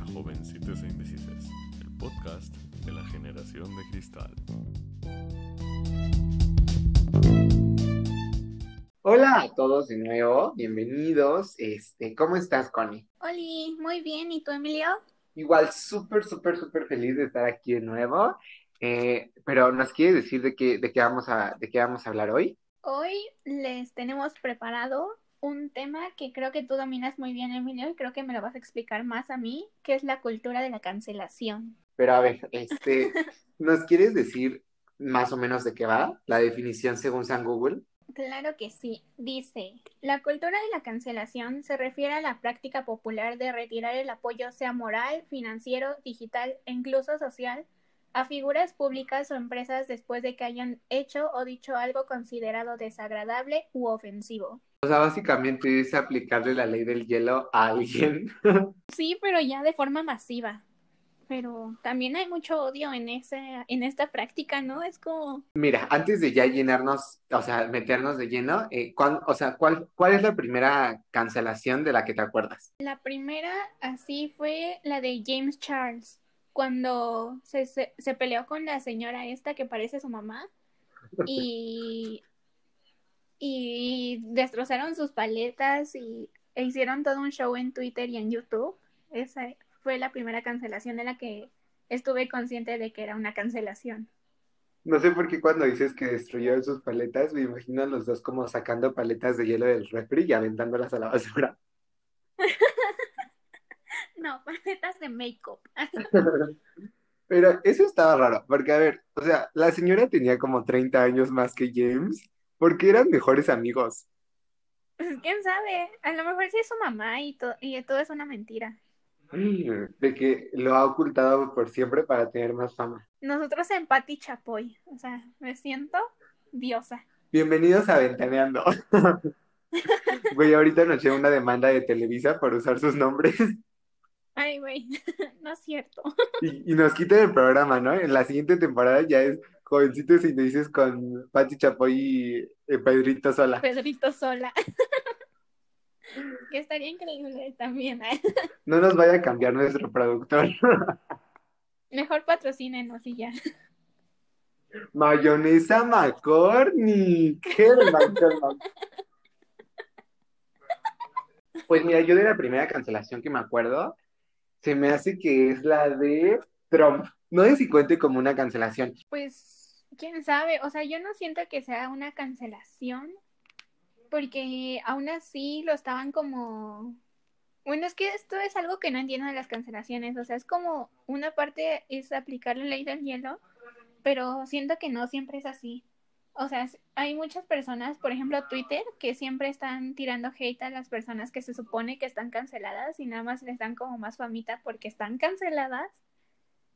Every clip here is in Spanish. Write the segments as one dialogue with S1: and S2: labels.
S1: A Jovencitos e Indecises, el podcast de la generación de cristal.
S2: Hola a todos de nuevo, bienvenidos. Este, ¿cómo estás, Connie?
S3: Oli, muy bien. ¿Y tú, Emilio?
S2: Igual, súper, súper, súper feliz de estar aquí de nuevo. Eh, pero ¿nos quieres decir de qué, de qué vamos a, de qué vamos a hablar hoy?
S3: Hoy les tenemos preparado un tema que creo que tú dominas muy bien, Emilio, y creo que me lo vas a explicar más a mí, que es la cultura de la cancelación.
S2: Pero a ver, este, ¿nos quieres decir más o menos de qué va la definición según San Google?
S3: Claro que sí. Dice, la cultura de la cancelación se refiere a la práctica popular de retirar el apoyo, sea moral, financiero, digital e incluso social, a figuras públicas o empresas después de que hayan hecho o dicho algo considerado desagradable u ofensivo.
S2: O sea, básicamente es aplicarle la ley del hielo a alguien.
S3: Sí, pero ya de forma masiva. Pero también hay mucho odio en ese, en esta práctica, ¿no? Es como,
S2: Mira, antes de ya llenarnos, o sea, meternos de lleno, eh, ¿cuán- o sea, ¿cuál, cuál es la primera cancelación de la que te acuerdas?
S3: la primera así fue la de James Charles, cuando se, se, se peleó con la señora esta que parece su mamá y, y destrozaron sus paletas y e hicieron todo un show en Twitter y en YouTube. Esa fue la primera cancelación de la que estuve consciente de que era una cancelación.
S2: No sé por qué cuando dices que destruyó sus paletas, me imagino a los dos como sacando paletas de hielo del refri y aventándolas a la basura.
S3: No, paletas de make-up.
S2: Pero eso estaba raro, porque a ver, o sea, la señora tenía como 30 años más que James, porque eran mejores amigos.
S3: Pues, ¿Quién sabe? A lo mejor sí es su mamá y, to- y todo es una mentira.
S2: De que lo ha ocultado por siempre para tener más fama.
S3: Nosotros en Pati Chapoy, o sea, me siento diosa.
S2: Bienvenidos a Ventaneando. Güey, ahorita nos llega una demanda de Televisa por usar sus nombres
S3: Ay, güey, no es cierto.
S2: y, y nos quitan el programa, ¿no? En la siguiente temporada ya es Jovencitos y dices con Pati Chapoy y eh, Pedrito Sola.
S3: Pedrito sola. Que estaría increíble también. ¿eh?
S2: No nos vaya a cambiar nuestro productor.
S3: Mejor patrocínenos y ya.
S2: Mayonesa McCormick. Pues mira, yo de la primera cancelación que me acuerdo, se me hace que es la de Trump. No sé si cuente como una cancelación.
S3: Pues, quién sabe, o sea, yo no siento que sea una cancelación, porque aún así lo estaban como... Bueno, es que esto es algo que no entiendo de las cancelaciones, o sea, es como una parte es aplicar la ley del hielo, pero siento que no siempre es así. O sea, hay muchas personas, por ejemplo, Twitter, que siempre están tirando hate a las personas que se supone que están canceladas y nada más les dan como más famita porque están canceladas.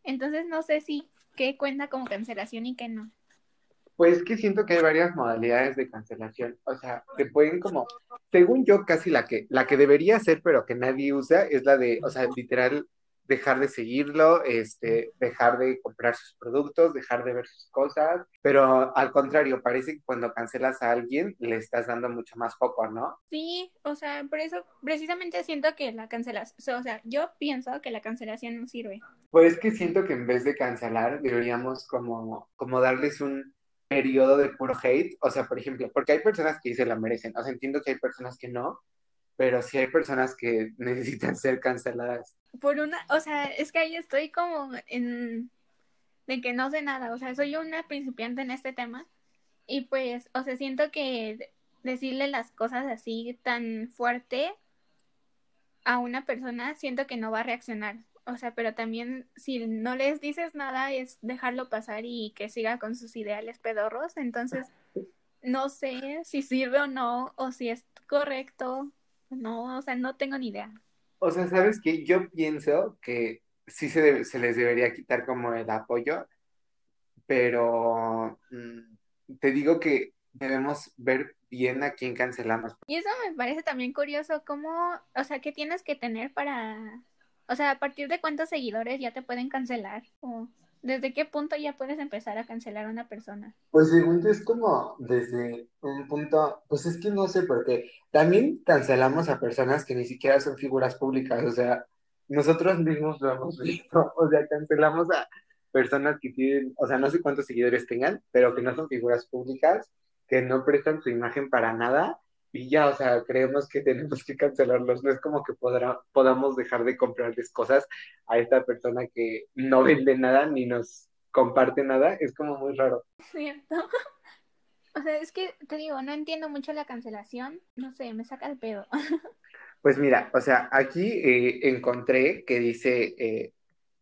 S3: Entonces no sé si qué cuenta como cancelación y qué no.
S2: Pues que siento que hay varias modalidades de cancelación. O sea, te pueden como, según yo, casi la que, la que debería ser, pero que nadie usa, es la de, o sea, literal, dejar de seguirlo, este, dejar de comprar sus productos, dejar de ver sus cosas. Pero al contrario, parece que cuando cancelas a alguien, le estás dando mucho más foco, ¿no?
S3: Sí, o sea, por eso precisamente siento que la cancelación, o sea, yo pienso que la cancelación no sirve.
S2: Pues que siento que en vez de cancelar, deberíamos como, como darles un periodo de puro hate. O sea, por ejemplo, porque hay personas que se la merecen. O sea, entiendo que hay personas que no, pero sí hay personas que necesitan ser canceladas.
S3: Por una, o sea, es que ahí estoy como en de que no sé nada, o sea, soy una principiante en este tema y pues, o sea, siento que decirle las cosas así tan fuerte a una persona, siento que no va a reaccionar. O sea, pero también si no les dices nada es dejarlo pasar y que siga con sus ideales pedorros. Entonces, no sé si sirve o no, o si es correcto. No, o sea, no tengo ni idea.
S2: O sea, ¿sabes qué? Yo pienso que sí se, debe- se les debería quitar como el apoyo, pero mm, te digo que debemos ver bien a quién cancelamos.
S3: Y eso me parece también curioso, cómo, o sea, ¿qué tienes que tener para, o sea, a partir de cuántos seguidores ya te pueden cancelar? O desde qué punto ya puedes empezar a cancelar a una persona?
S2: Pues según yo es como desde un punto, pues es que no sé, porque también cancelamos a personas que ni siquiera son figuras públicas, o sea, nosotros mismos lo hemos visto, o sea, cancelamos a personas que tienen, o sea, no sé cuántos seguidores tengan, pero que no son figuras públicas, que no prestan su imagen para nada y ya, o sea, creemos que tenemos que cancelarlos. No es como que podrá, podamos dejar de comprarles cosas a esta persona que no vende nada ni nos comparte nada. Es como muy raro.
S3: Cierto. O sea, es que te digo, no entiendo mucho la cancelación. No sé, me saca el pedo.
S2: Pues mira, o sea, aquí eh, encontré que dice eh,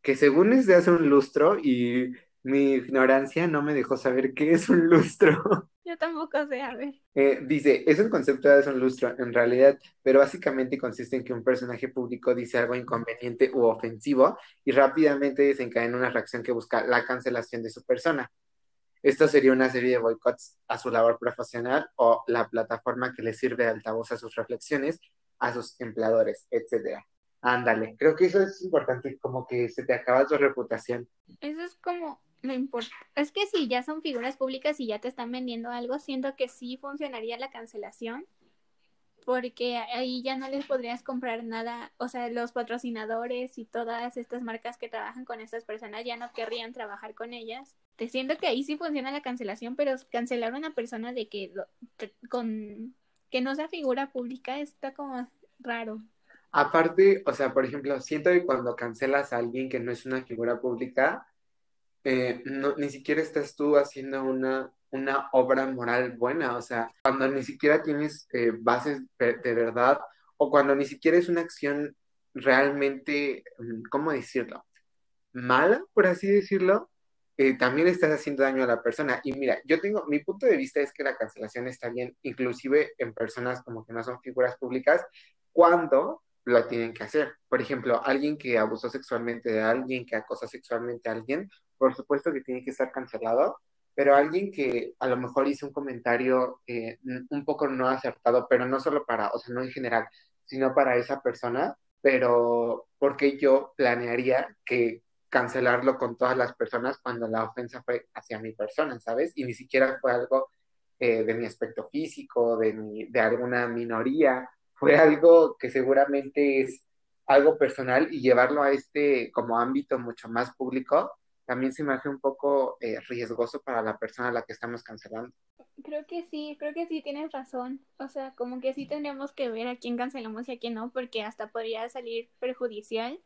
S2: que según es de hace un lustro y mi ignorancia no me dejó saber qué es un lustro.
S3: Yo tampoco sé, a ver.
S2: Eh, dice, es un concepto de un lustro en realidad, pero básicamente consiste en que un personaje público dice algo inconveniente u ofensivo y rápidamente desencadena una reacción que busca la cancelación de su persona. Esto sería una serie de boicots a su labor profesional o la plataforma que le sirve de altavoz a sus reflexiones, a sus empleadores, etcétera. Ándale, creo que eso es importante, como que se te acaba tu reputación.
S3: Eso es como lo importante. Es que si ya son figuras públicas y ya te están vendiendo algo, siento que sí funcionaría la cancelación, porque ahí ya no les podrías comprar nada, o sea, los patrocinadores y todas estas marcas que trabajan con estas personas ya no querrían trabajar con ellas. Te siento que ahí sí funciona la cancelación, pero cancelar a una persona de que con que no sea figura pública está como raro.
S2: Aparte, o sea, por ejemplo, siento que cuando cancelas a alguien que no es una figura pública, eh, no, ni siquiera estás tú haciendo una, una obra moral buena, o sea, cuando ni siquiera tienes eh, bases de, verdad o cuando ni siquiera es una acción realmente, mm, ¿cómo decirlo? Mala, por así decirlo, eh, también estás haciendo daño a la persona. Y mira, yo tengo, mi punto de vista es que la cancelación está bien, inclusive en personas como que no son figuras públicas, cuando lo tienen que hacer. Por ejemplo, alguien que abusó sexualmente de alguien, que acosa sexualmente a alguien, por supuesto que tiene que estar cancelado, pero alguien que a lo mejor hizo un comentario eh, un poco no acertado, pero no solo para, o sea, no en general, sino para esa persona, pero porque yo planearía que cancelarlo con todas las personas cuando la ofensa fue hacia mi persona, ¿sabes? Y ni siquiera fue algo eh, de mi aspecto físico, de, mi, de alguna minoría, fue algo que seguramente es algo personal y llevarlo a este como ámbito mucho más público también se me hace un poco eh, riesgoso para la persona a la que estamos cancelando.
S3: Creo que sí, creo que sí tienes razón. O sea, como que sí tendríamos que ver a quién cancelamos y a quién no, porque hasta podría salir perjudicial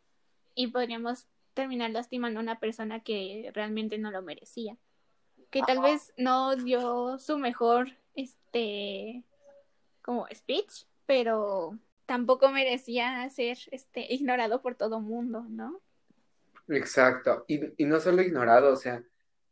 S3: y podríamos terminar lastimando a una persona que realmente no lo merecía. Que tal vez no dio su mejor, este, como speech, pero tampoco merecía ser este, ignorado por todo mundo, ¿no?
S2: Exacto. Y, y no solo ignorado, o sea,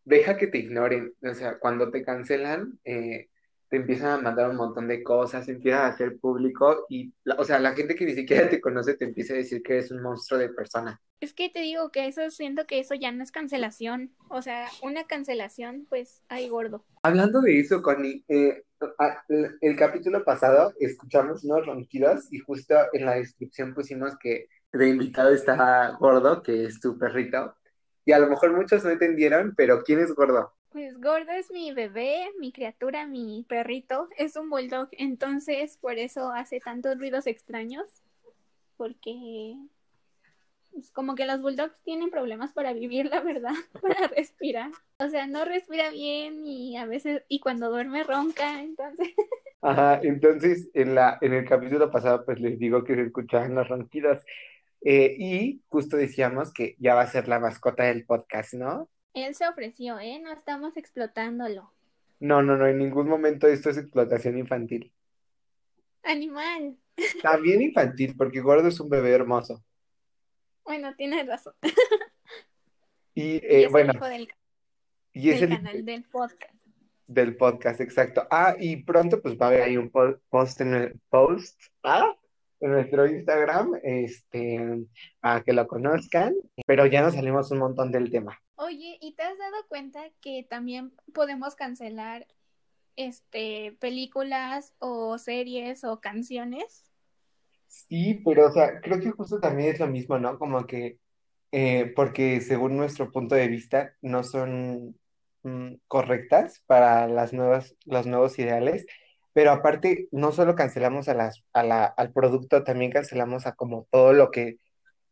S2: deja que te ignoren. O sea, cuando te cancelan, eh, te empiezan a mandar un montón de cosas, empiezas a hacer público y, o sea, la gente que ni siquiera te conoce te empieza a decir que eres un monstruo de persona.
S3: Es que te digo que eso siento que eso ya no es cancelación. O sea, una cancelación, pues, ay, gordo.
S2: Hablando de eso, Connie, eh, el capítulo pasado escuchamos unos ronquidos y justo en la descripción pusimos que de invitado está Gordo, que es tu perrito. Y a lo mejor muchos no entendieron, pero ¿quién es Gordo?
S3: Pues Gordo es mi bebé, mi criatura, mi perrito. Es un bulldog, entonces por eso hace tantos ruidos extraños. Porque es como que los bulldogs tienen problemas para vivir, la verdad, para respirar. O sea, no respira bien y a veces, y cuando duerme ronca, entonces.
S2: Ajá, entonces en, la, en el capítulo pasado pues les digo que se escuchaban los ronquidos. Eh, y justo decíamos que ya va a ser la mascota del podcast, ¿no?
S3: Él se ofreció, ¿eh? No estamos explotándolo.
S2: No, no, no, en ningún momento esto es explotación infantil.
S3: Animal.
S2: También infantil, porque Gordo es un bebé hermoso.
S3: Bueno, tienes razón.
S2: Y, eh, bueno.
S3: del, y es el canal del podcast.
S2: Del podcast, exacto. Ah, y pronto pues va a haber ahí un post en el post. ¿Ah? En nuestro Instagram, este, para que lo conozcan, pero ya nos salimos un montón del tema.
S3: Oye, ¿y te has dado cuenta que también podemos cancelar este películas o series o canciones?
S2: Sí, pero o sea, creo que justo también es lo mismo, ¿no? Como que eh, porque según nuestro punto de vista no son mm, correctas para las nuevas, los nuevos ideales pero aparte no solo cancelamos a las, a la, al producto, también cancelamos a como todo lo que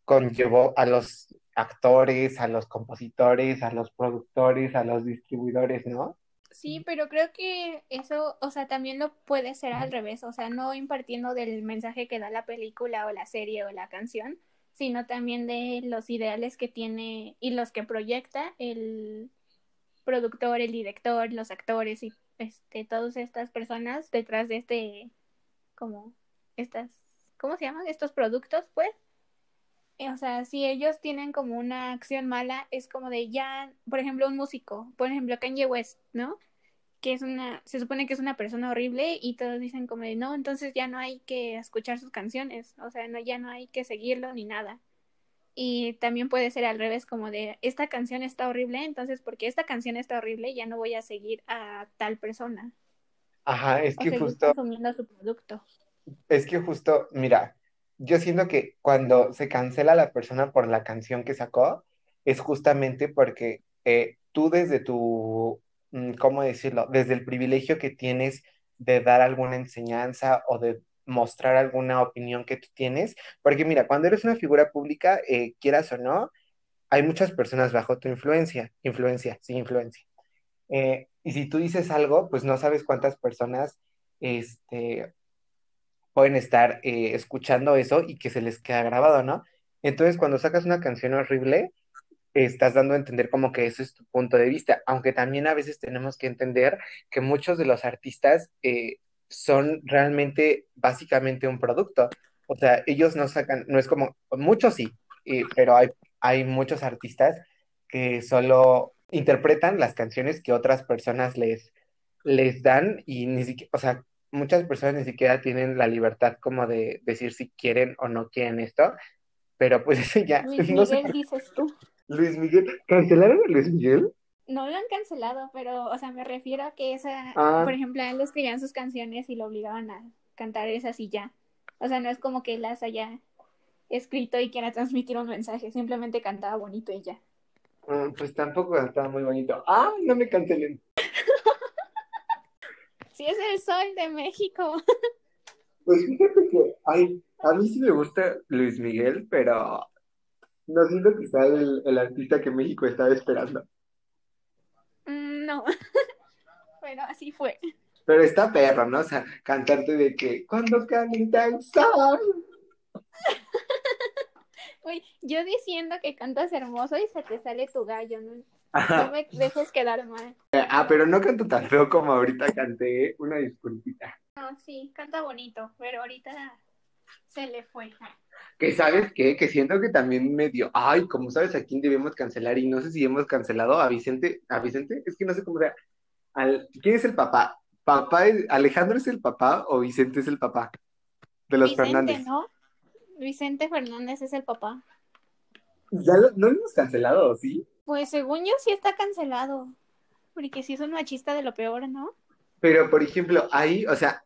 S2: conllevó a los actores, a los compositores, a los productores, a los distribuidores, ¿no?
S3: Sí, pero creo que eso, o sea, también lo puede ser al revés, o sea, no impartiendo del mensaje que da la película o la serie o la canción, sino también de los ideales que tiene y los que proyecta el productor, el director, los actores y este todas estas personas detrás de este como estas ¿cómo se llaman? estos productos, pues. O sea, si ellos tienen como una acción mala, es como de ya, por ejemplo, un músico, por ejemplo, Kanye West, ¿no? Que es una, se supone que es una persona horrible y todos dicen como de, no, entonces ya no hay que escuchar sus canciones, o sea, no, ya no hay que seguirlo ni nada. Y también puede ser al revés, como de, esta canción está horrible, entonces porque esta canción está horrible, ya no voy a seguir a tal persona.
S2: Ajá, es que justo,
S3: consumiendo su producto.
S2: es que justo, mira, yo siento que cuando se cancela la persona por la canción que sacó, es justamente porque eh, tú desde tu, mm, ¿cómo decirlo? Desde el privilegio que tienes de dar alguna enseñanza o de mostrar alguna opinión que tú tienes, porque mira, cuando eres una figura pública, eh, quieras o no, hay muchas personas bajo tu influencia, influencia, sí, influencia. Eh, y si tú dices algo, pues no sabes cuántas personas, este, pueden estar eh, escuchando eso y que se les queda grabado, ¿no? Entonces, cuando sacas una canción horrible, estás dando a entender como que ese es tu punto de vista, aunque también a veces tenemos que entender que muchos de los artistas eh, son realmente básicamente un producto. O sea, ellos no sacan, no es como, muchos sí, pero hay, hay muchos artistas que solo interpretan las canciones que otras personas les, les dan y ni siquiera, o sea, muchas personas ni siquiera tienen la libertad como de decir si quieren o no quieren esto, pero pues eso ya,
S3: Luis
S2: no sé
S3: Miguel, dices tú.
S2: Luis Miguel, ¿cancelaron a Luis Miguel?
S3: No lo han cancelado, pero, o sea, me refiero a que esa,
S2: Ah.
S3: por ejemplo, a él le escribían sus canciones y lo obligaban a cantar esas y ya. O sea, no es como que él las haya escrito y quiera transmitir un mensaje, simplemente cantaba bonito y ya.
S2: Mm, pues tampoco estaba muy bonito. Ah, no me cancelen.
S3: Sí, es el sol de México.
S2: Pues fíjate que, ay, a mí sí me gusta Luis Miguel, pero no siento que sea el, el artista que México estaba esperando.
S3: No, pero así fue.
S2: Pero está perro, ¿no? O sea, cantarte de que cuando calienta el sol.
S3: Uy, yo diciendo que cantas hermoso y se te sale tu gallo, ¿no? No me dejes quedar mal.
S2: Ah, pero no canto tan feo como ahorita canté. Una disculpita.
S3: No, sí, canta bonito, pero ahorita se le fue.
S2: Que sabes qué, que siento que también me dio, ay, como sabes a quién debemos cancelar y no sé si hemos cancelado a Vicente, a Vicente, es que no sé cómo sea, al, ¿quién es el papá? ¿Papá es- Alejandro es el papá o Vicente es el papá de los
S3: Vicente,
S2: Fernández?
S3: ¿no? Vicente Fernández es el papá.
S2: Ya lo, no lo hemos cancelado, ¿sí?
S3: Pues según yo sí está cancelado. Porque sí es un machista de lo peor, ¿no?
S2: Pero, por ejemplo, ahí, o sea,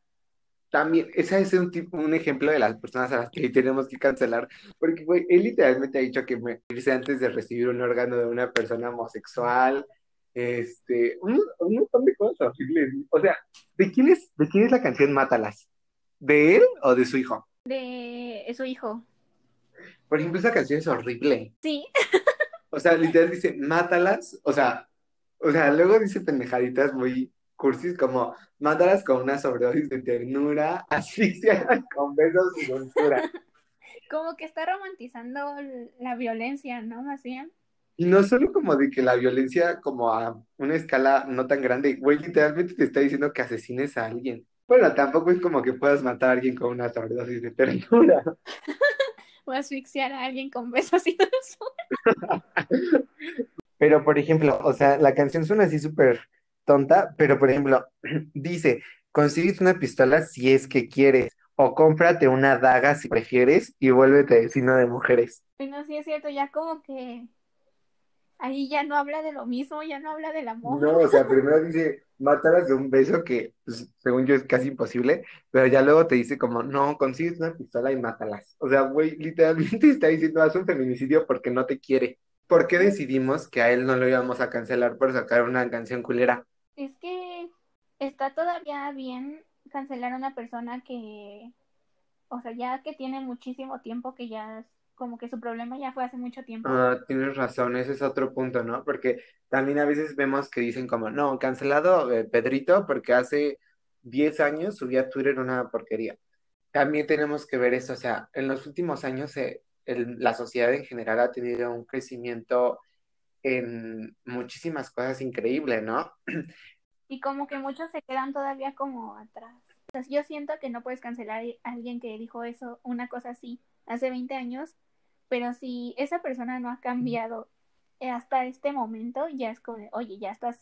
S2: también, ese es un tipo, un ejemplo de las personas a las que tenemos que cancelar, porque, güey, él literalmente ha dicho que morirse antes de recibir un órgano de una persona homosexual, este, un, un montón de cosas horribles. O sea, ¿de quién es, de quién es la canción Mátalas? ¿De él o de su hijo?
S3: De su hijo.
S2: Por ejemplo, esa canción es horrible.
S3: Sí,
S2: O sea, literal dice, mátalas, o sea, o sea, luego dice pendejaditas muy cursis como, mátalas con una sobredosis de ternura, asfixialas con besos y dulzura.
S3: como que está romantizando la violencia, ¿no? Más bien.
S2: Y no solo como de que la violencia como a una escala no tan grande, güey, literalmente te está diciendo que asesines a alguien. Bueno, tampoco es como que puedas matar a alguien con una sobredosis de ternura.
S3: O asfixiar a alguien con besos y dulzura.
S2: Pero, por ejemplo, o sea, la canción suena así súper tonta, pero, por ejemplo, dice, consigues una pistola si es que quieres, o cómprate una daga si prefieres, y vuélvete vecino de mujeres.
S3: Bueno, sí es cierto, ya como que ahí ya no habla de lo mismo, ya no habla del amor.
S2: No, o sea, primero dice, mátalas de un beso que, pues, según yo, es casi imposible, pero ya luego te dice como, no, consigues una pistola y mátalas. O sea, güey, literalmente está diciendo, haz un feminicidio porque no te quiere. ¿Por qué decidimos que a él no lo íbamos a cancelar por sacar una canción culera?
S3: Es que está todavía bien cancelar a una persona que, o sea, ya que tiene muchísimo tiempo que ya como que su problema ya fue hace mucho tiempo.
S2: Ah, tienes razón, ese es otro punto, ¿no? Porque también a veces vemos que dicen como, no, cancelado eh, Pedrito porque hace 10 años subía a Twitter una porquería. También tenemos que ver eso, o sea, en los últimos años eh, la sociedad en general ha tenido un crecimiento en muchísimas cosas increíble, ¿no?
S3: Y como que muchos se quedan todavía como atrás. O sea, yo siento que no puedes cancelar a alguien que dijo eso, una cosa así, hace 20 años, pero si esa persona no ha cambiado hasta este momento, ya es como, oye, ya estás,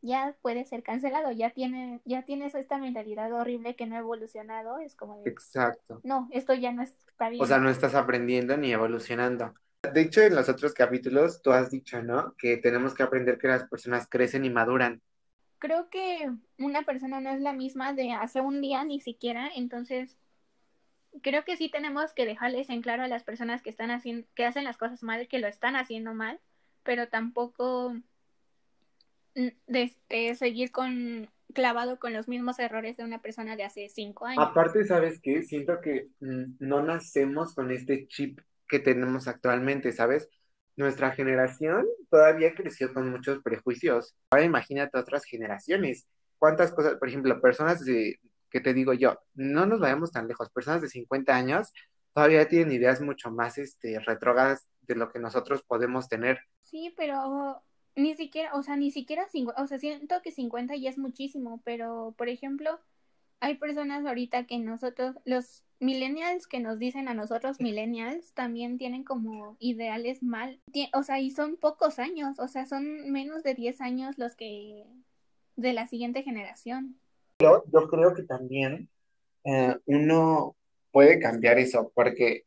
S3: ya puede ser cancelado, ya tiene, ya tienes esta mentalidad horrible que no ha evolucionado, es como de,
S2: Exacto.
S3: no, esto ya no está bien.
S2: O sea, no estás aprendiendo ni evolucionando. De hecho, en los otros capítulos tú has dicho, ¿no? Que tenemos que aprender que las personas crecen y maduran.
S3: Creo que una persona no es la misma de hace un día ni siquiera, entonces creo que sí tenemos que dejarles en claro a las personas que están haciendo, que hacen las cosas mal, que lo están haciendo mal, pero tampoco mm, de este, seguir con clavado con los mismos errores de una persona de hace cinco años.
S2: Aparte, ¿sabes qué? Siento que mm, no nacemos con este chip que tenemos actualmente, ¿sabes? Nuestra generación todavía creció con muchos prejuicios. Ahora imagínate otras generaciones. ¿Cuántas cosas, por ejemplo, personas de, que te digo yo, no nos vayamos tan lejos, personas de 50 años todavía tienen ideas mucho más este, retrógradas de lo que nosotros podemos tener.
S3: Sí, pero ni siquiera, o sea, ni siquiera, o sea, siento que 50 ya es muchísimo, pero por ejemplo, hay personas ahorita que nosotros, los millennials que nos dicen a nosotros millennials, también tienen como ideales mal, o sea, y son pocos años, o sea, son menos de 10 años los que de la siguiente generación.
S2: Yo, yo creo que también eh, uno puede cambiar eso, porque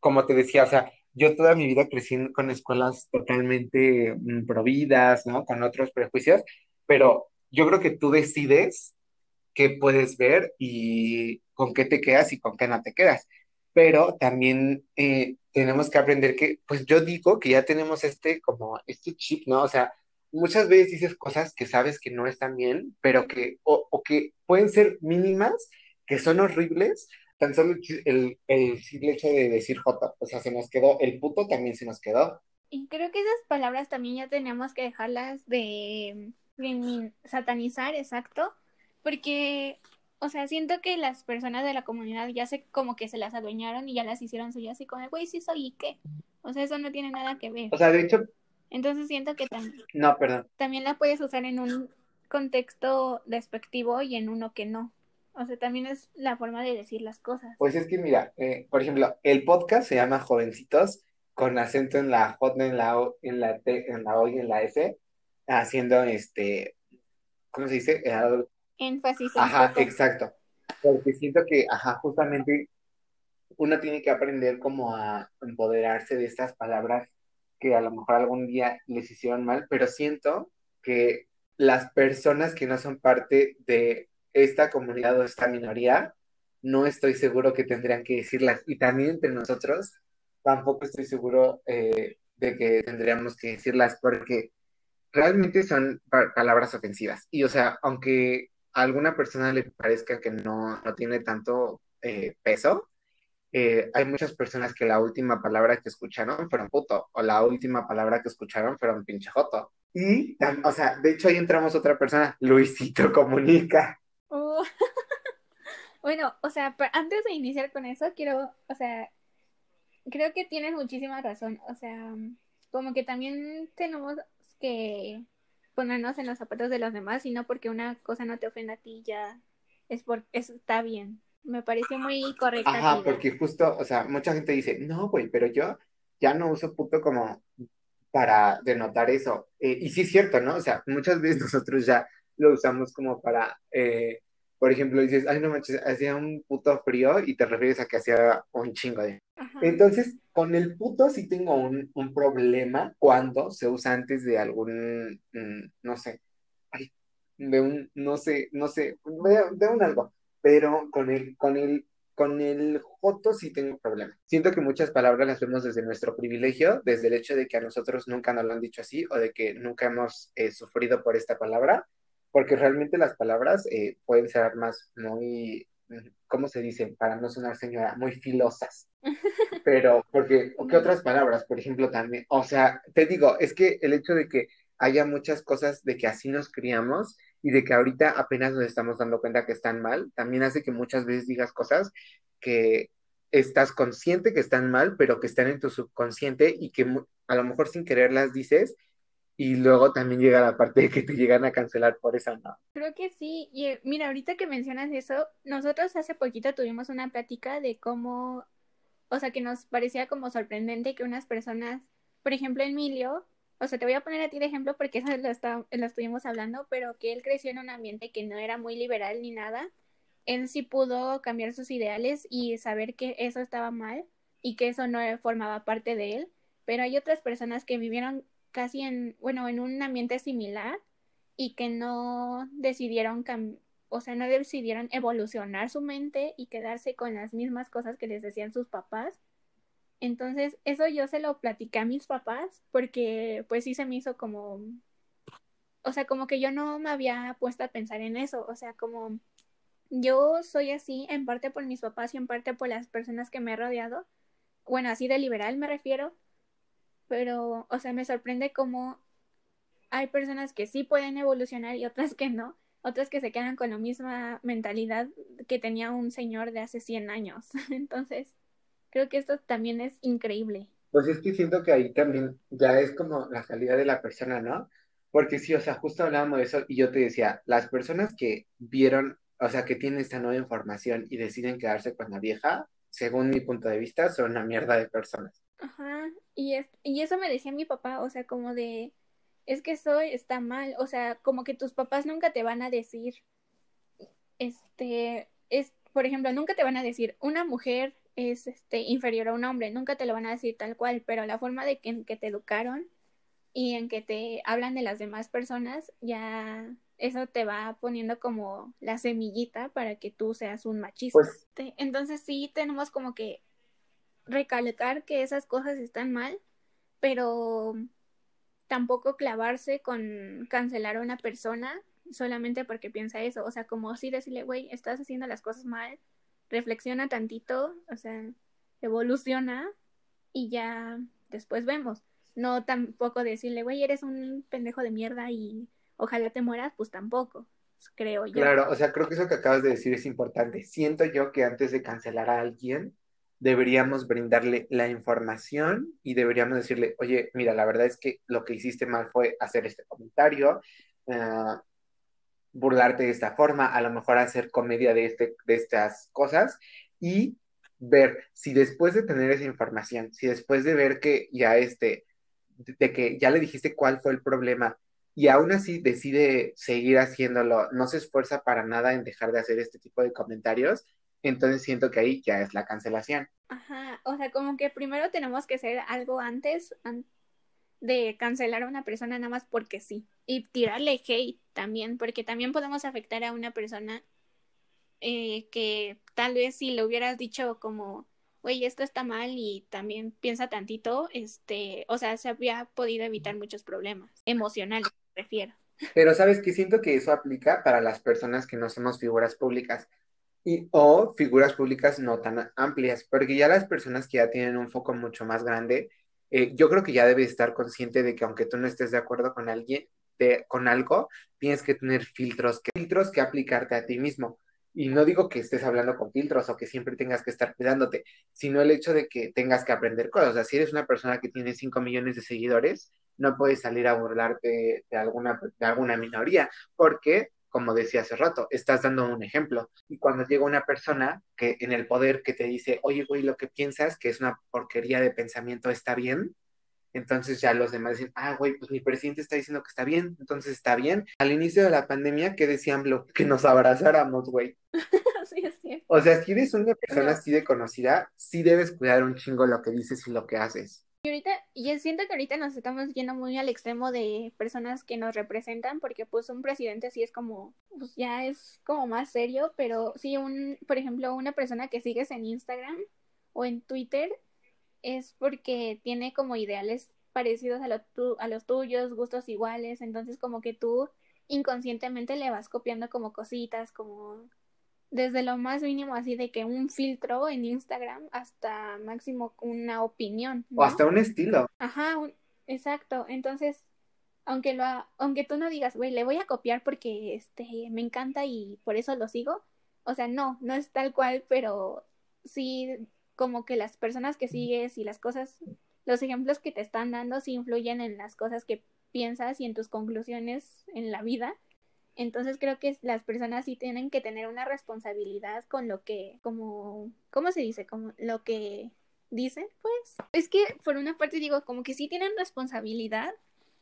S2: como te decía, o sea, yo toda mi vida crecí con escuelas totalmente mm, prohibidas, ¿no? Con otros prejuicios, pero yo creo que tú decides qué puedes ver y con qué te quedas y con qué no te quedas. Pero también eh, tenemos que aprender que, pues yo digo que ya tenemos este, como, este chip, ¿no? O sea, muchas veces dices cosas que sabes que no están bien, pero que, o, o que pueden ser mínimas, que son horribles, tan solo el, el, el hecho de decir joto, o sea, se nos quedó, el puto también se nos quedó.
S3: Y creo que esas palabras también ya tenemos que dejarlas de, de satanizar, exacto, porque, o sea, siento que las personas de la comunidad ya se como que se las adueñaron y ya las hicieron suyas y como, güey, sí soy y qué. O sea, eso no tiene nada que ver.
S2: O sea, de hecho,
S3: Entonces siento que tam-
S2: no, perdón.
S3: también la puedes usar en un contexto despectivo y en uno que no. O sea, también es la forma de decir las cosas.
S2: Pues es que mira, eh, por ejemplo, el podcast se llama Jovencitos con acento en la J, en la O, en la T, en la O y en la S, haciendo este, ¿cómo se dice?
S3: Énfasis en
S2: Ajá,
S3: joto.
S2: exacto. Porque siento que, ajá, justamente uno tiene que aprender como a empoderarse de estas palabras que a lo mejor algún día les hicieron mal, pero siento que las personas que no son parte de esta comunidad o esta minoría, no estoy seguro que tendrían que decirlas. Y también entre nosotros, tampoco estoy seguro eh, de que tendríamos que decirlas porque realmente son pa- palabras ofensivas. Y o sea, aunque alguna persona le parezca que no, no tiene tanto eh, peso, eh, hay muchas personas que la última palabra que escucharon fueron puto, o la última palabra que escucharon fueron pinche joto. Y, o sea, de hecho ahí entramos otra persona, Luisito Comunica.
S3: Uh, Bueno, o sea, antes de iniciar con eso, quiero, o sea, creo que tienes muchísima razón. O sea, como que también tenemos que ponernos en los zapatos de los demás y no porque una cosa no te ofenda a ti ya es por eso está bien. Me pareció muy correcta. tu
S2: Ajá, porque justo, o sea, mucha gente dice, no, güey, pero yo ya no uso puto como para denotar eso. Eh, y sí es cierto, ¿no? O sea, muchas veces nosotros ya lo usamos como para, eh, por ejemplo, dices, ay, no manches, hacía un puto frío y te refieres a que hacía un chingo de...
S3: Ajá.
S2: Entonces, con el puto sí tengo un, un problema cuando se usa antes de algún, mm, no sé, ay, de un, no sé, no sé, de, de un algo, pero con el, con el, con el joto sí tengo problema. Siento que muchas palabras las vemos desde nuestro privilegio, desde el hecho de que a nosotros nunca nos lo han dicho así o de que nunca hemos eh, sufrido por esta palabra, porque realmente las palabras eh, pueden ser más muy, ¿cómo se dice? Para no sonar señora, muy filosas. Pero, porque, ¿qué otras palabras? Por ejemplo, también, o sea, te digo, es que el hecho de que haya muchas cosas de que así nos criamos y de que ahorita apenas nos estamos dando cuenta que están mal, también hace que muchas veces digas cosas que estás consciente que están mal, pero que están en tu subconsciente y que a lo mejor sin querer las dices y luego también llega la parte de que te llegan a cancelar por esa no.
S3: Creo que sí. Y eh, mira, ahorita que mencionas eso, nosotros hace poquito tuvimos una plática de cómo, o sea, que nos parecía como sorprendente que unas personas, por ejemplo, Emilio, o sea, te voy a poner a ti de ejemplo porque eso lo, está, lo estuvimos hablando, pero que él creció en un ambiente que no era muy liberal ni nada. Él sí pudo cambiar sus ideales y saber que eso estaba mal y que eso no formaba parte de él. Pero hay otras personas que vivieron casi en, bueno, en un ambiente similar y que no decidieron o sea, no decidieron evolucionar su mente y quedarse con las mismas cosas que les decían sus papás. Entonces, eso yo se lo platicé a mis papás porque pues sí se me hizo como, o sea, como que yo no me había puesto a pensar en eso, o sea, como yo soy así en parte por mis papás y en parte por las personas que me he rodeado, bueno, así de liberal me refiero, pero, o sea, me sorprende cómo hay personas que sí pueden evolucionar y otras que no, otras que se quedan con la misma mentalidad que tenía un señor de hace 100 años. Entonces, creo que esto también es increíble.
S2: Pues es que siento que ahí también ya es como la calidad de la persona, ¿no? Porque sí, o sea, justo hablábamos de eso y yo te decía, las personas que vieron, o sea, que tienen esta nueva información y deciden quedarse con la vieja, según mi punto de vista, son una mierda de personas.
S3: Ajá, y, es, y eso me decía mi papá, o sea, como de, es que eso está mal, o sea, como que tus papás nunca te van a decir, este, es, por ejemplo, nunca te van a decir, una mujer es, este, inferior a un hombre, nunca te lo van a decir tal cual, pero la forma de que, en que te educaron y en que te hablan de las demás personas, ya eso te va poniendo como la semillita para que tú seas un machista. Pues Entonces sí tenemos como que recalcar que esas cosas están mal, pero tampoco clavarse con cancelar a una persona solamente porque piensa eso. O sea, como si decirle, güey, estás haciendo las cosas mal, reflexiona tantito, o sea, evoluciona y ya después vemos. No tampoco decirle, güey, eres un pendejo de mierda y ojalá te mueras, pues tampoco, creo yo.
S2: Claro, o sea, creo que eso que acabas de decir es importante. Siento yo que antes de cancelar a alguien, deberíamos brindarle la información y deberíamos decirle, oye, mira, la verdad es que lo que hiciste mal fue hacer este comentario, uh, burlarte de esta forma, a lo mejor hacer comedia de, este, de estas cosas y ver si después de tener esa información, si después de ver que ya este, de que ya le dijiste cuál fue el problema y aún así decide seguir haciéndolo, no se esfuerza para nada en dejar de hacer este tipo de comentarios, entonces siento que ahí ya es la cancelación.
S3: Ajá, o sea, como que primero tenemos que hacer algo antes de cancelar a una persona nada más porque sí. Y tirarle hate también, porque también podemos afectar a una persona eh, que tal vez si le hubieras dicho como, güey, esto está mal y también piensa tantito, este, o sea, se había podido evitar muchos problemas emocionales, prefiero.
S2: Pero sabes que siento que eso aplica para las personas que no somos figuras públicas y, o figuras públicas no tan amplias, porque ya las personas que ya tienen un foco mucho más grande, eh, yo creo que ya debes estar consciente de que aunque tú no estés de acuerdo con alguien, de, con algo, tienes que tener filtros, que, filtros que aplicarte a ti mismo. Y no digo que estés hablando con filtros o que siempre tengas que estar cuidándote, sino el hecho de que tengas que aprender cosas. O sea, si eres una persona que tiene 5 millones de seguidores, no puedes salir a burlarte de alguna, de alguna minoría, porque como decía hace rato, estás dando un ejemplo. Y cuando llega una persona que en el poder que te dice, oye, güey, lo que piensas, que es una porquería de pensamiento, está bien, entonces ya los demás dicen, ah, güey, pues mi presidente está diciendo que está bien, entonces está bien. Al inicio de la pandemia, ¿qué decían? Que nos abrazáramos, güey.
S3: sí, sí.
S2: O sea, si eres una persona así de conocida, sí debes cuidar un chingo lo que dices y lo que haces.
S3: Y ahorita, y siento que ahorita nos estamos yendo muy al extremo de personas que nos representan, porque pues un presidente sí es como, pues ya es como más serio, pero sí un, por ejemplo, una persona que sigues en Instagram o en Twitter es porque tiene como ideales parecidos a, lo a los tuyos, gustos iguales, entonces como que tú inconscientemente le vas copiando como cositas, como desde lo más mínimo así de que un filtro en Instagram hasta máximo una opinión.
S2: O hasta un estilo.
S3: Ajá, exacto. Entonces, aunque lo aunque tú no digas, güey, le voy a copiar porque este me encanta y por eso lo sigo. O sea, no, no es tal cual, pero sí como que las personas que sigues y las cosas, los ejemplos que te están dando sí influyen en las cosas que piensas y en tus conclusiones en la vida. Entonces creo que las personas sí tienen que tener una responsabilidad con lo que, como, ¿cómo se dice? Como lo que dicen, pues. Es que por una parte digo, como que sí tienen responsabilidad,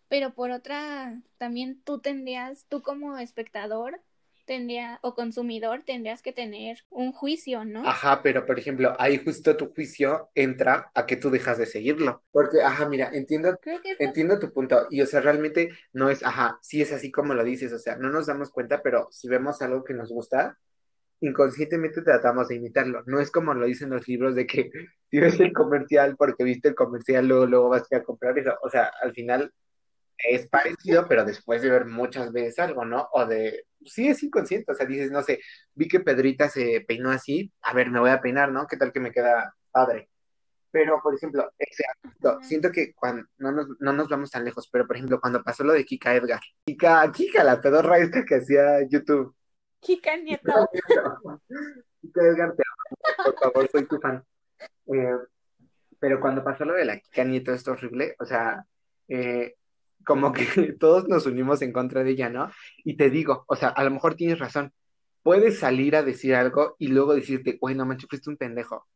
S3: pero por otra también tú tendrías, tú como espectador, tendría, o consumidor, tendrías que tener un juicio, ¿no?
S2: Ajá, pero por ejemplo, ahí justo tu juicio entra a que tú dejas de seguirlo. Porque, ajá, mira, entiendo, entiendo tu punto. Y, o sea, realmente no es, ajá, sí es así como lo dices, o sea, no nos damos cuenta, pero si vemos algo que nos gusta, inconscientemente tratamos de imitarlo. No es como lo dicen los libros de que si ves el comercial porque viste el comercial, luego, luego vas a comprar eso. O sea, al final es parecido, pero después de ver muchas veces algo, ¿no? O de, sí es inconsciente, o sea, dices, no sé, vi que Pedrita se peinó así, a ver, me voy a peinar, ¿no? ¿Qué tal que me queda padre? Pero, por ejemplo, siento que cuando, no nos, no nos vamos tan lejos, pero por ejemplo, cuando pasó lo de Kika Edgar, Kika, Kika, la pedorra esta que hacía YouTube.
S3: Kika Nieto.
S2: Kika Edgar, te amo, por favor, soy tu fan. Eh, pero cuando pasó lo de la Kika Nieto, esto horrible, o sea, eh, como que todos nos unimos en contra de ella, ¿no? Y te digo, o sea, a lo mejor tienes razón. Puedes salir a decir algo y luego decirte, güey, no manches, fuiste un pendejo.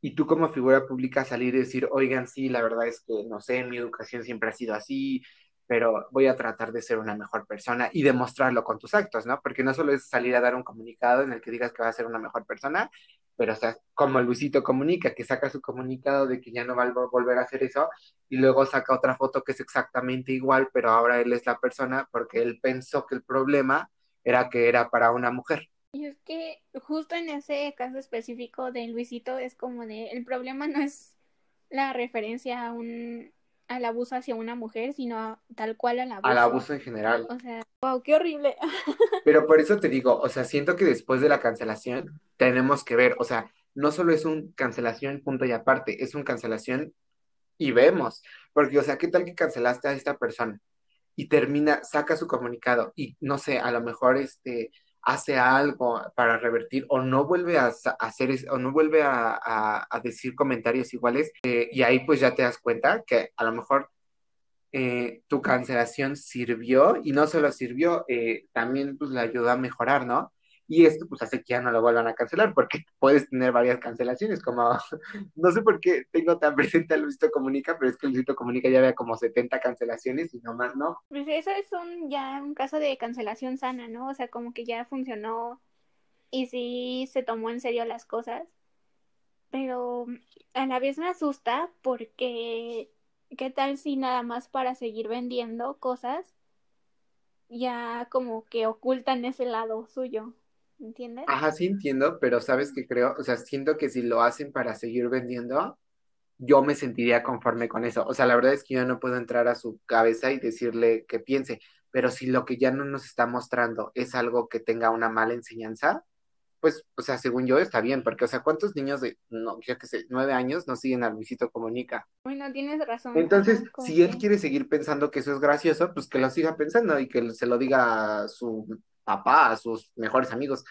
S2: Y tú como figura pública salir y decir, oigan, sí, la verdad es que, no sé, mi educación siempre ha sido así, pero voy a tratar de ser una mejor persona y demostrarlo con tus actos, ¿no? Porque no solo es salir a dar un comunicado en el que digas que vas a ser una mejor persona, pero o sea, como Luisito comunica, que saca su comunicado de que ya no va a volver a hacer eso, y luego saca otra foto que es exactamente igual, pero ahora él es la persona porque él pensó que el problema era que era para una mujer.
S3: Y es que justo en ese caso específico de Luisito es como de, el problema no es la referencia a un al abuso hacia una mujer, sino tal cual al abuso.
S2: Al abuso en general.
S3: O sea, wow, qué horrible.
S2: Pero por eso te digo, o sea, siento que después de la cancelación tenemos que ver, o sea, no solo es un cancelación punto y aparte, es un cancelación y vemos, porque, o sea, ¿qué tal que cancelaste a esta persona? Y termina, saca su comunicado y no sé, a lo mejor este hace algo para revertir o no vuelve a, hacer o no vuelve a, decir comentarios iguales eh, y ahí pues ya te das cuenta que a lo mejor eh, tu cancelación sirvió y no solo sirvió, eh, también pues le ayudó a mejorar, ¿no? Y esto pues hace que ya no lo vuelvan a cancelar porque puedes tener varias cancelaciones, como no sé por qué tengo tan presente a Luisito Comunica, pero es que Luisito Comunica ya había como 70 cancelaciones y nomás no.
S3: Pues eso es un, ya un caso de cancelación sana, ¿no? O sea, como que ya funcionó y sí se tomó en serio las cosas. Pero a la vez me asusta porque ¿qué tal si nada más para seguir vendiendo cosas ya como que ocultan ese lado suyo? ¿Entiendes?
S2: Ajá, sí entiendo, pero sabes que creo, o sea, siento que si lo hacen para seguir vendiendo, yo me sentiría conforme con eso. O sea, la verdad es que yo no puedo entrar a su cabeza y decirle que piense, pero si lo que ya no nos está mostrando es algo que tenga una mala enseñanza, pues, o sea, según yo está bien, porque, o sea, ¿cuántos niños de, no, yo qué sé, nueve años no siguen a Luisito Comunica?
S3: Bueno, tienes razón.
S2: Entonces, si él quiere seguir pensando que eso es gracioso, pues que lo siga pensando y que se lo diga a su papá, a sus mejores amigos,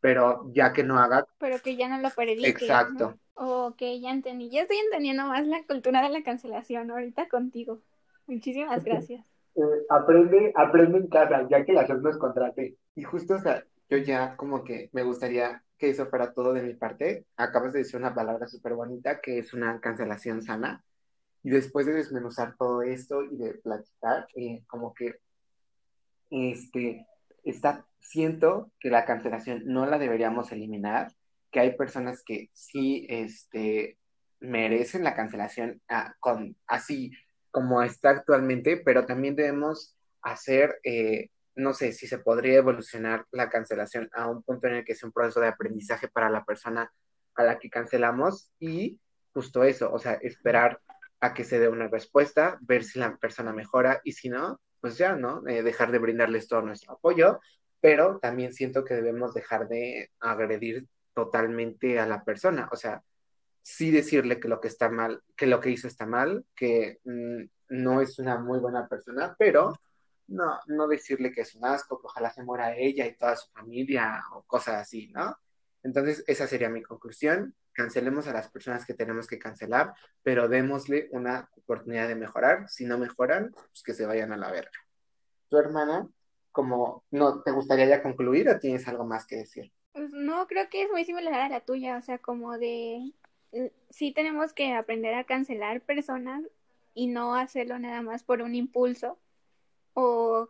S2: pero ya que no haga...
S3: Pero que ya no lo predique.
S2: Exacto.
S3: Ok, ya entendí. Ya estoy entendiendo más la cultura de la cancelación ahorita contigo. Muchísimas gracias.
S2: Eh, aprende, aprende en casa, ya que la gente nos contrate. Y justo, o sea, yo ya como que me gustaría que eso fuera todo de mi parte. Acabas de decir una palabra súper bonita que es una cancelación sana. Y después de desmenuzar todo esto y de platicar, eh, como que este, está, siento que la cancelación no la deberíamos eliminar, que hay personas que sí este, merecen la cancelación ah, con, así como está actualmente, pero también debemos hacer, eh, no sé si se podría evolucionar la cancelación a un punto en el que sea un proceso de aprendizaje para la persona a la que cancelamos y justo eso, o sea, esperar a que se dé una respuesta, ver si la persona mejora y si no, pues ya, ¿no? Eh, dejar de brindarles todo nuestro apoyo pero también siento que debemos dejar de agredir totalmente a la persona, o sea, sí decirle que lo que está mal, que lo que hizo está mal, que mm, no es una muy buena persona, pero no, no decirle que es un asco, que ojalá se muera ella y toda su familia o cosas así, ¿no? Entonces, esa sería mi conclusión. Cancelemos a las personas que tenemos que cancelar, pero démosle una oportunidad de mejorar. Si no mejoran, pues que se vayan a la verga. Tu hermana, como, ¿no te gustaría ya concluir o tienes algo más que decir?
S3: Pues no, creo que es muy similar a la tuya, o sea, como de, sí tenemos que aprender a cancelar personas y no hacerlo nada más por un impulso o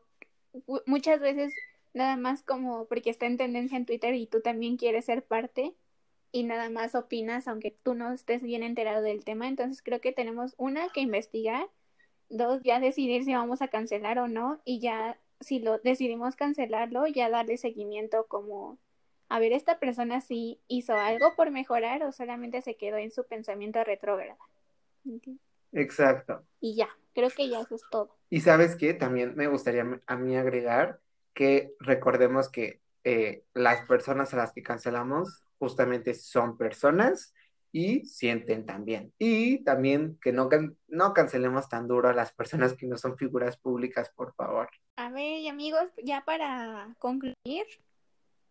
S3: muchas veces nada más como porque está en tendencia en Twitter y tú también quieres ser parte y nada más opinas aunque tú no estés bien enterado del tema. Entonces creo que tenemos una que investigar, dos ya decidir si vamos a cancelar o no y ya si lo decidimos cancelarlo ya darle seguimiento como a ver esta persona si hizo algo por mejorar o solamente se quedó en su pensamiento retrógrado.
S2: Exacto.
S3: Y ya, creo que ya eso es todo.
S2: Y sabes qué, también me gustaría a mí agregar que recordemos que eh, las personas a las que cancelamos justamente son personas y sienten también. Y también que no, no cancelemos tan duro a las personas que no son figuras públicas, por favor.
S3: A ver, amigos, ya para concluir,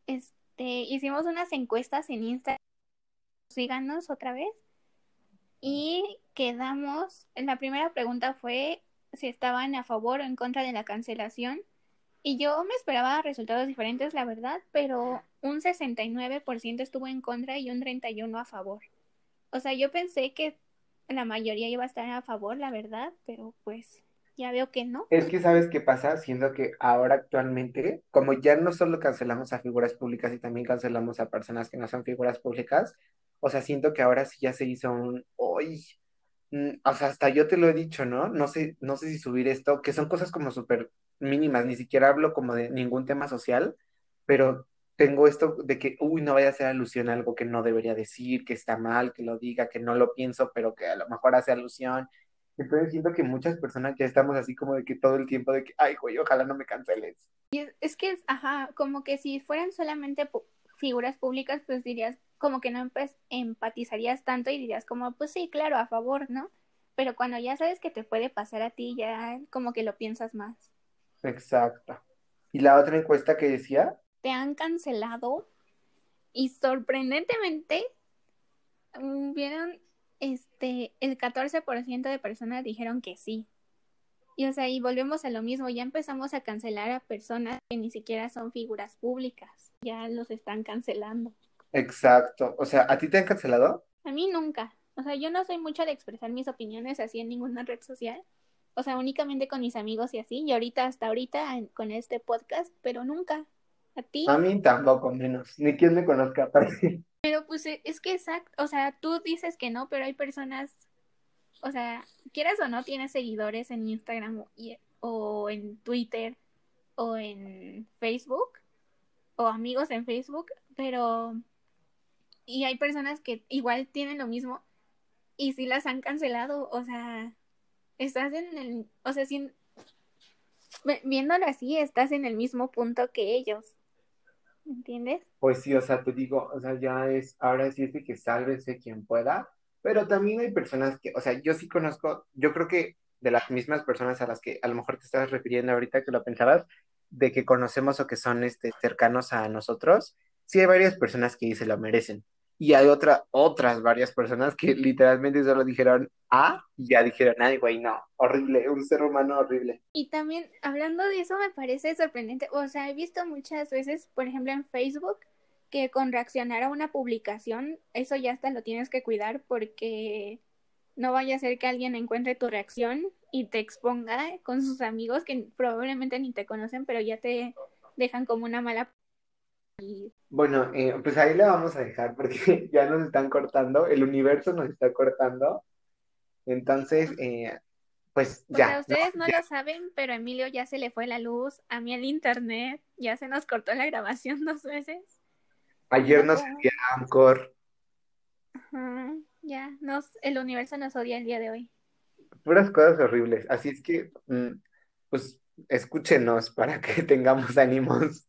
S3: este, hicimos unas encuestas en Instagram. Síganos otra vez. Y quedamos, la primera pregunta fue si estaban a favor o en contra de la cancelación. Y yo me esperaba resultados diferentes, la verdad, pero un 69% estuvo en contra y un 31% a favor. O sea, yo pensé que la mayoría iba a estar a favor, la verdad, pero pues ya veo que no.
S2: Es que sabes qué pasa, siendo que ahora actualmente, como ya no solo cancelamos a figuras públicas y también cancelamos a personas que no son figuras públicas, o sea, siento que ahora sí ya se hizo un, hoy, mm, o sea, hasta yo te lo he dicho, ¿no? No sé, no sé si subir esto, que son cosas como súper mínimas, ni siquiera hablo como de ningún tema social, pero tengo esto de que, uy, no vaya a hacer alusión a algo que no debería decir, que está mal, que lo diga, que no lo pienso, pero que a lo mejor hace alusión. Entonces siento que muchas personas ya estamos así como de que todo el tiempo de que, ay, güey, ojalá no me canceles.
S3: Y es, que, ajá, como que si fueran solamente figuras públicas, pues dirías, como que no empatizarías tanto y dirías como, pues sí, claro, a favor, ¿no? Pero cuando ya sabes que te puede pasar a ti, ya como que lo piensas más.
S2: Exacto. ¿Y la otra encuesta que decía?
S3: Te han cancelado y sorprendentemente mm, vieron este el 14% de personas dijeron que sí. Y o sea, y volvemos a lo mismo, ya empezamos a cancelar a personas que ni siquiera son figuras públicas. Ya los están cancelando.
S2: Exacto. O sea, ¿a ti te han cancelado?
S3: A mí nunca. O sea, yo no soy mucho de expresar mis opiniones así en ninguna red social. O sea, únicamente con mis amigos y así. Y ahorita, hasta ahorita, con este podcast, pero nunca. ¿A ti?
S2: A mí tampoco, menos. Ni quien me conozca.
S3: Pero pues e, es que exacto. O sea, tú dices que no, pero hay personas. O sea, quieras o no, tienes seguidores en Instagram o en Twitter o en Facebook o amigos en Facebook, pero y hay personas que igual tienen lo mismo y si las han cancelado, o sea, estás en el, o sea, sin, viéndolo así, estás en el mismo punto que ellos. ¿Entiendes?
S2: Pues sí, o sea, te digo, o sea, ya es, ahora sí es que sálvese quien pueda, pero también hay personas que, o sea, yo sí conozco, yo creo que de las mismas personas a las que a lo mejor te estás refiriendo ahorita que lo pensabas, de que conocemos o que son este, cercanos a nosotros, sí hay varias personas que se lo merecen. Y hay otra, otras varias personas que literalmente solo dijeron ah y ya dijeron, ay, güey, no, horrible, un ser humano horrible.
S3: Y también, hablando de eso, me parece sorprendente. O sea, he visto muchas veces, por ejemplo, en Facebook, que con reaccionar a una publicación, eso ya hasta lo tienes que cuidar porque no vaya a ser que alguien encuentre tu reacción y te exponga con sus amigos que probablemente ni te conocen, pero ya te dejan como una mala
S2: bueno, eh, pues ahí la vamos a dejar porque ya nos están cortando, el universo nos está cortando. Entonces, eh, pues ya.
S3: ustedes no, lo saben, pero a Emilio ya se le fue la luz, a mí el internet, ya se nos cortó la grabación dos veces.
S2: Ayer nos envió Anchor.
S3: ya, nos, el universo nos odia el día de hoy.
S2: Puras cosas horribles. Así es que, mm, pues, escúchenos para que tengamos ánimos.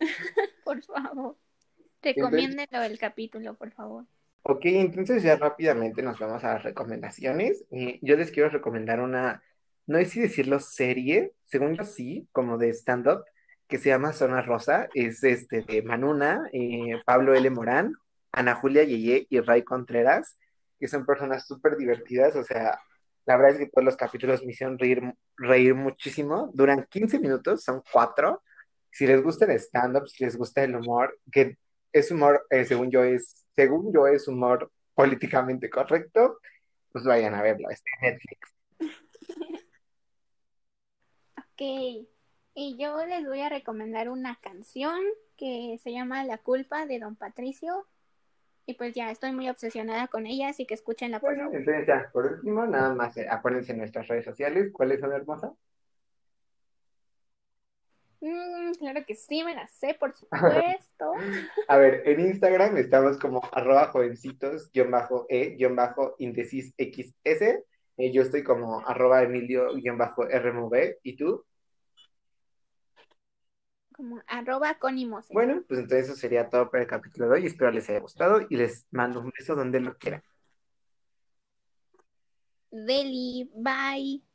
S3: Por favor. Recomiéndenlo el capítulo, por favor.
S2: Ok, entonces ya rápidamente nos vamos a las recomendaciones. Eh, yo les quiero recomendar una, no sé si decirlo serie, según yo sí, como de stand-up, que se llama Zona Rosa. Es este de Manuna, eh, Pablo L. Morán, Ana Julia Yeye y Ray Contreras, que son personas súper divertidas. O sea, la verdad es que todos los capítulos me hicieron reír, reír muchísimo. Duran 15 minutos, son cuatro. Si les gusta el stand-up, si les gusta el humor, que es humor, eh, según yo, es, según yo, es humor políticamente correcto, pues vayan a verlo, está en Netflix.
S3: Ok, y yo les voy a recomendar una canción que se llama La culpa de Don Patricio. Y pues ya estoy muy obsesionada con ella, así que escúchenla por
S2: Bueno, entonces ya, por último, nada más eh, acuérdense en nuestras redes sociales, ¿cuáles son hermosas?
S3: Mm, claro que sí, me la sé, por supuesto.
S2: A ver, en Instagram estamos como arroba jovencitos, guion bajo e, guion bajo indecis xs. Eh, yo estoy como arroba emilio, guion bajo rmv. ¿Y tú?
S3: Como arroba conimos.
S2: Bueno, pues entonces eso sería todo para el capítulo de hoy. Espero les haya gustado y les mando un beso donde lo quieran.
S3: Deli, bye.